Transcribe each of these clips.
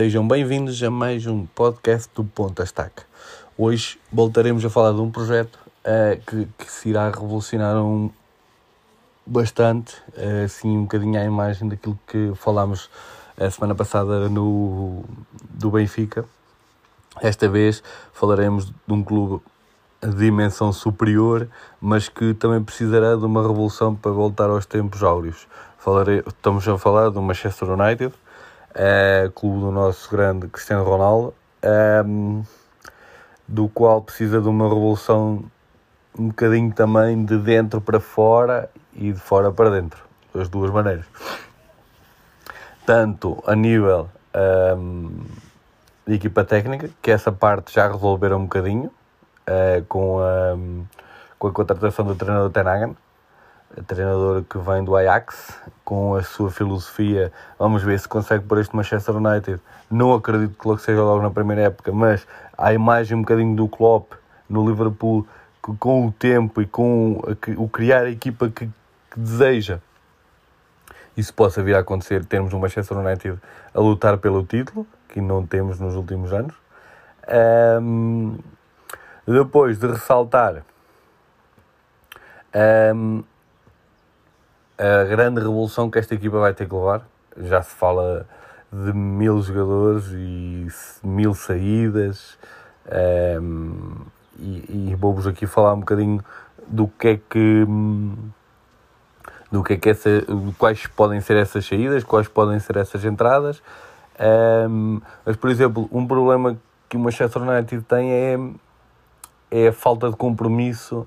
Sejam bem-vindos a mais um podcast do Ponta Estaca. Hoje voltaremos a falar de um projeto uh, que, que, se irá revolucionar um, bastante, uh, assim um bocadinho à imagem daquilo que falámos a semana passada no, do Benfica. Esta vez falaremos de um clube de dimensão superior, mas que também precisará de uma revolução para voltar aos tempos áureos. Falarei, estamos a falar do Manchester United, é, clube do nosso grande Cristiano Ronaldo, é, do qual precisa de uma revolução um bocadinho também de dentro para fora e de fora para dentro, das duas maneiras. Tanto a nível um, de equipa técnica, que essa parte já resolveram um bocadinho uh, com, a, com a contratação do treinador Tenagan, treinador que vem do Ajax, com a sua filosofia. Vamos ver se consegue por este Manchester United. Não acredito que logo seja logo na primeira época, mas a imagem um bocadinho do Klopp no Liverpool, que com o tempo e com o criar a equipa que, que deseja, isso possa vir a acontecer. Termos um Manchester United a lutar pelo título, que não temos nos últimos anos. Um, depois de ressaltar um, a grande revolução que esta equipa vai ter que levar. Já se fala de mil jogadores e mil saídas. Um, e, e vou-vos aqui falar um bocadinho do que é que do que é que essa, quais podem ser essas saídas, quais podem ser essas entradas. Um, mas, por exemplo, um problema que o Manchester United tem é, é a falta de compromisso.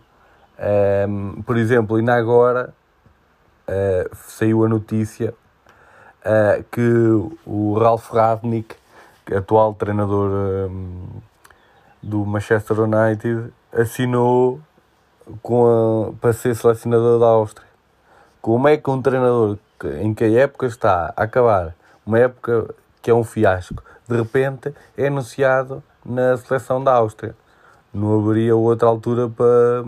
Um, por exemplo, ainda agora uh, saiu a notícia uh, que o Ralf Radnick, atual treinador um, do Manchester United, assinou com a, para ser selecionador da Áustria. Como é que um treinador que, em que a época está a acabar, uma época que é um fiasco, de repente é anunciado na seleção da Áustria? Não haveria outra altura para,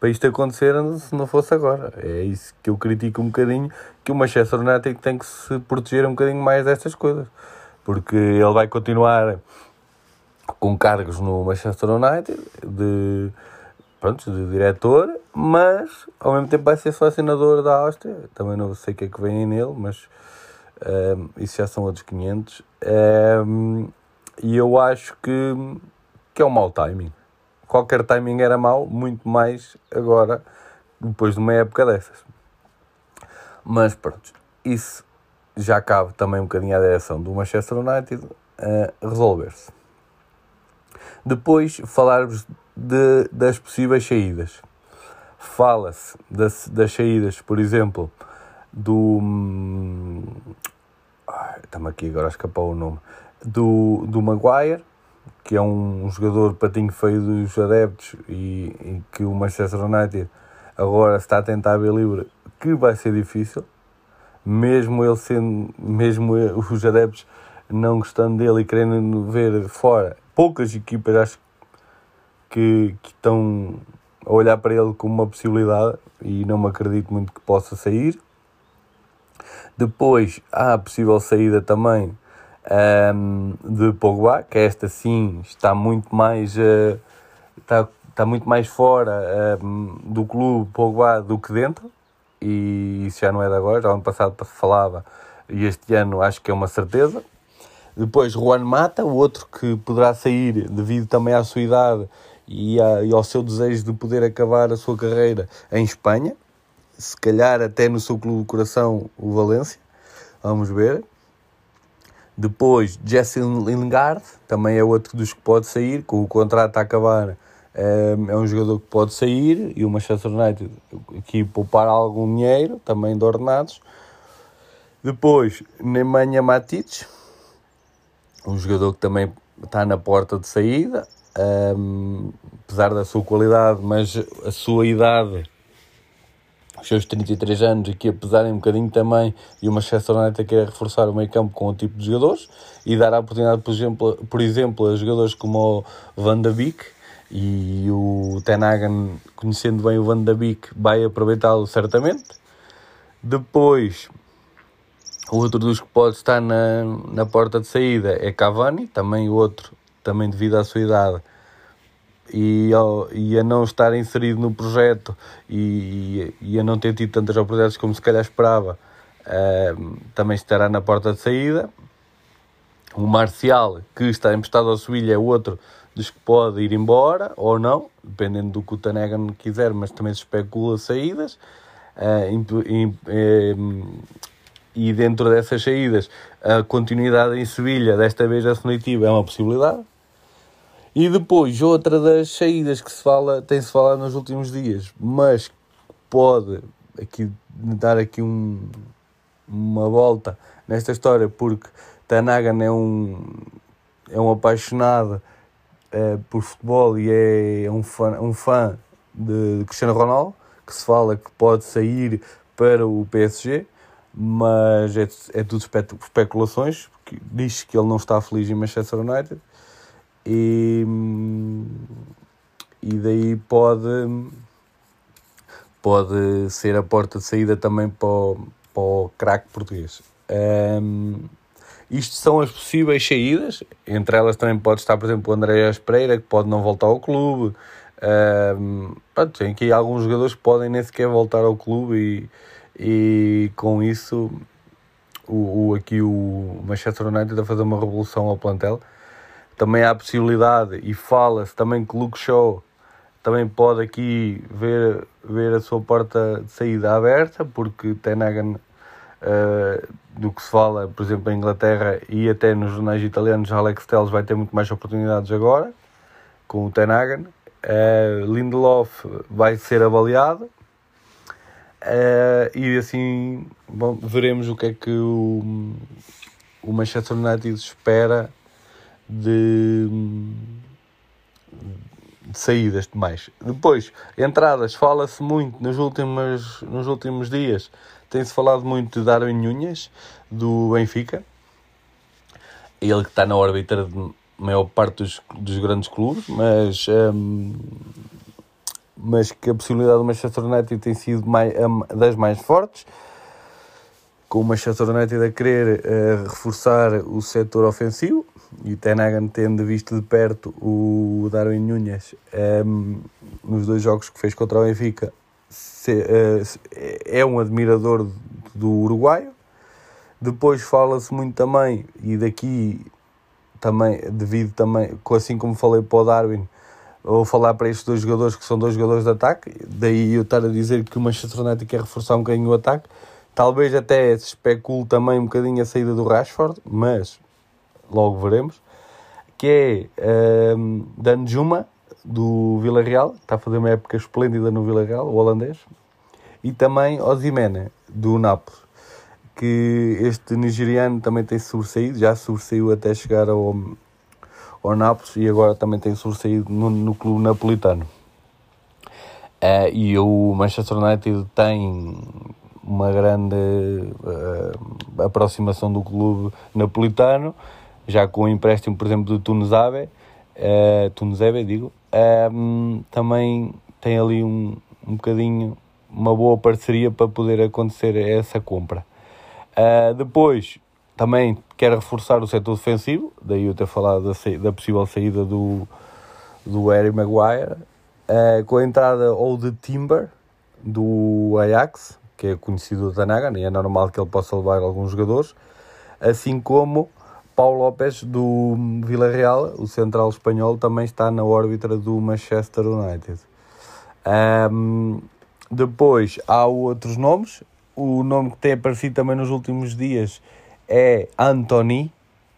para isto acontecer se não fosse agora. É isso que eu critico um bocadinho, que o Manchester United tem que se proteger um bocadinho mais destas coisas. Porque ele vai continuar com cargos no Manchester United de, pronto, de diretor, mas ao mesmo tempo vai ser selecionador da Áustria. Também não sei o que é que vem nele, mas um, ehm, isso já são outros 500. Um, ehm, e eu acho que, que é um mau timing qualquer timing era mau, muito mais agora, depois de uma época dessas. Mas pronto, isso já cabe também um bocadinho à direção do Manchester United a resolver-se. Depois falar-vos de, das possíveis saídas. Fala-se das, das saídas, por exemplo, do. Estamos aqui agora a escapar o nome. Do, do Maguire, que é um jogador patinho feio dos adeptos e, e, que o Manchester United agora está a tentar ver livre, que vai ser difícil, mesmo ele sendo, mesmo os adeptos não gostando dele e querendo ver fora, poucas equipas acho que, que estão a olhar para ele como uma possibilidade e não me acredito muito que possa sair. Depois há a possível saída também um, de Pogba, que esta sim está muito mais, uh, está, está muito mais fora um, do clube Pogba do que dentro, e isso já não é de agora, já ano passado falava, e este ano acho que é uma certeza. Depois Juan Mata, o outro que poderá sair devido também à sua idade e, a, e ao seu desejo de poder acabar a sua carreira em Espanha, se calhar até no seu clube de coração, o Valência. Vamos ver. Depois, Jesse Lingard, também é outro dos que pode sair, com o contrato a acabar, é, é um jogador que pode sair, e o Manchester United aqui poupar algum dinheiro, também de ordenados. Depois, Nemanja Matic, um jogador que também está na porta de saída, um, apesar da sua qualidade, mas a sua idade os seus 33 anos aqui a pesarem um bocadinho também e o Manchester United quer reforçar o meio campo com o tipo de jogadores e dar a oportunidade, por exemplo, por exemplo a jogadores como o Van de Beek e o Tenagan, conhecendo bem o Van de Beek, vai aproveitá-lo certamente. Depois, outro dos que pode estar na, na porta de saída é Cavani, também outro, também devido à sua idade e, e a não estar inserido no projeto e, e a não ter tido tantas oportunidades como se calhar esperava, uh, também estará na porta de saída. O Marcial, que está emprestado ao Sevilha, é outro dos que pode ir embora ou não, dependendo do que o Tanegan quiser, mas também se especula saídas. Uh, e dentro dessas saídas, a continuidade em Sevilha, desta vez definitiva, é uma possibilidade. E depois, outra das saídas que se fala, tem-se falado nos últimos dias, mas pode aqui dar aqui um, uma volta nesta história, porque Tanagan é um, é um apaixonado é, por futebol e é um fã, um fã de Cristiano Ronaldo, que se fala que pode sair para o PSG, mas é, é tudo especulações, porque diz que ele não está feliz em Manchester United e, e daí pode, pode ser a porta de saída também para o, para o craque português. Um, isto são as possíveis saídas, entre elas também pode estar, por exemplo, o André Pereira, que pode não voltar ao clube. Um, pronto, tem aqui alguns jogadores que podem nem sequer voltar ao clube e, e com isso o, o, aqui o Manchester United a fazer uma revolução ao plantel também há a possibilidade e fala-se também que Luke Shaw também pode aqui ver, ver a sua porta de saída aberta, porque Tenagan, uh, do que se fala, por exemplo, em Inglaterra e até nos jornais italianos, Alex Telles vai ter muito mais oportunidades agora com o Tenagan. Uh, Lindelof vai ser avaliado uh, e assim bom, veremos o que é que o, o Manchester United espera de, de saídas demais. Depois, entradas, fala-se muito nos últimos, nos últimos dias, tem-se falado muito de Darwin Nunes, do Benfica, ele que está na órbita de maior parte dos, dos grandes clubes, mas, um, mas que a possibilidade do Manchester United tem sido mais, das mais fortes. Com o Manchester United a querer uh, reforçar o setor ofensivo e o Tenagan tendo visto de perto o Darwin Nunes um, ehm, nos dois jogos que fez contra o Benfica se, uh, é um admirador do uruguaio. Depois fala-se muito também e daqui também devido também assim como falei para o Darwin vou falar para estes dois jogadores que são dois jogadores de ataque. Daí eu estar a dizer que o Manchester United quer reforçar um bocadinho o ataque. Talvez até se especule também um bocadinho a saída do Rashford, mas logo veremos. Que é um, Danjuma, do Villarreal, está a fazer uma época esplêndida no Villarreal, o holandês. E também Osimena, do Napoli, que este nigeriano também tem sobressaído, já sobressaiu até chegar ao, ao Nápoles e agora também tem sobressaído no, no clube napolitano. Uh, e o Manchester United tem uma grande uh, aproximação do clube napolitano, já com o empréstimo, por exemplo, do Tunesabe, uh, eh, Tunesebe, digo, um, também tem ali um, um bocadinho uma boa parceria para poder acontecer essa compra. Uh, depois, também quer reforçar o setor defensivo, daí eu ter falado da, da possível saída do, do Harry Maguire, uh, com a entrada ou de Timber, do Ajax, que é conhecido da Naga, e é normal que ele possa levar alguns jogadores, assim como Paulo Lopes do Villarreal, o central espanhol, também está na órbita do Manchester United. Um, depois há outros nomes. O nome que tem aparecido também nos últimos dias é Anthony,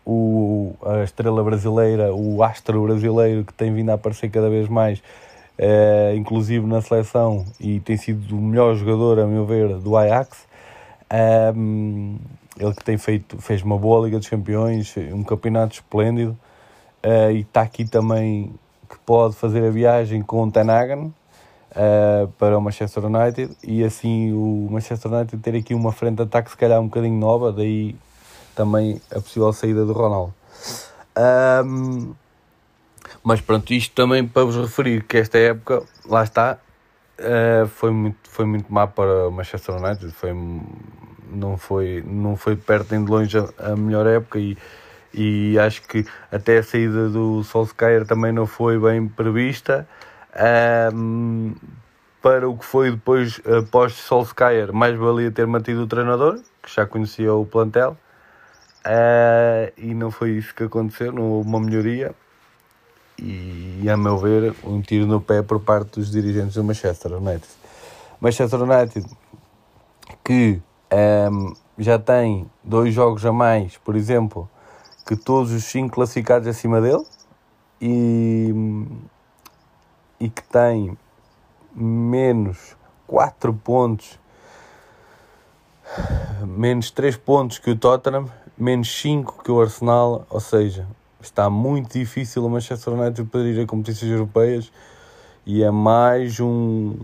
o, a estrela brasileira, o astro brasileiro que tem vindo a aparecer cada vez mais uh, inclusive na seleção, e tem sido o melhor jogador, a meu ver, do Ajax. Um, ele que tem feito, fez uma boa Liga dos Campeões, um campeonato esplêndido, uh, e está aqui também que pode fazer a viagem com o Tenagan uh, para o Manchester United e assim o Manchester United ter aqui uma frente de ataque se calhar um bocadinho nova, daí também a possível saída do Ronaldo. Um, mas pronto, isto também para vos referir que esta época, lá está, uh, foi, muito, foi muito má para o Manchester United. Foi, não foi, não foi perto nem de longe a, a melhor época e, e acho que até a saída do Solskjaer também não foi bem prevista. Um, para o que foi depois, após Solskjaer, mais valia ter mantido o treinador, que já conhecia o plantel, uh, e não foi isso que aconteceu, não houve uma melhoria. E, a meu ver, um tiro no pé por parte dos dirigentes do Manchester United. Manchester United, que um, já tem dois jogos a mais, por exemplo, que todos os cinco classificados acima dele, e, e que tem menos 4 pontos, menos 3 pontos que o Tottenham, menos 5 que o Arsenal, ou seja, está muito difícil o Manchester United para ir a competições europeias e é mais um,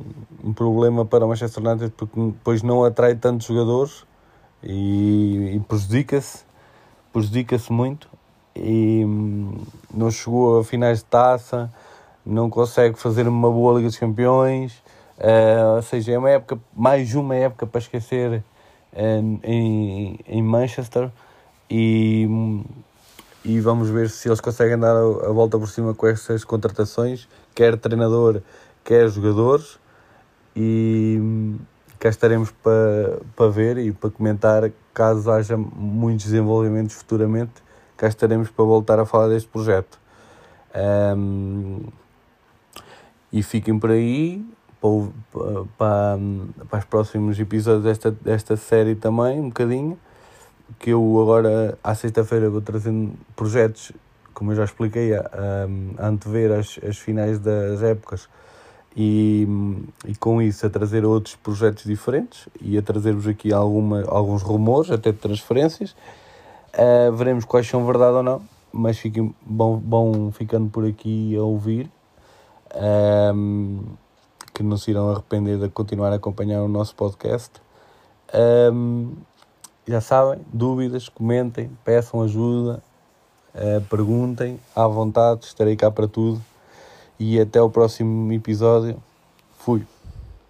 um problema para o Manchester United porque depois não atrai tantos jogadores e, e prejudica-se prejudica-se muito. E hum, não chegou a finais de taça não consegue fazer uma boa Liga dos Campeões, uh, ou seja, é uma época, mais uma época para esquecer uh, em, em Manchester. E, e vamos ver se eles conseguem dar a, volta por cima com essas contratações, quer treinador, quer jogadores e cá estaremos para, para ver e para comentar caso haja muitos desenvolvimentos futuramente, cá estaremos para voltar a falar deste projeto. Um, e fiquem por aí para, para, para os próximos episódios desta, desta série também, um bocadinho. Que eu agora, à sexta-feira, vou trazendo projetos, como eu já expliquei, a, a antever as, as finais das épocas e, e com isso a trazer outros projetos diferentes e a trazer-vos aqui alguma, alguns rumores, até de transferências. Uh, veremos quais são verdade ou não, mas fiquem bom, bom ficando por aqui a ouvir um, que não se irão arrepender de continuar a acompanhar o nosso podcast. Um, já sabem, dúvidas, comentem, peçam ajuda, uh, perguntem à vontade, estarei cá para tudo. E até o próximo episódio. Fui.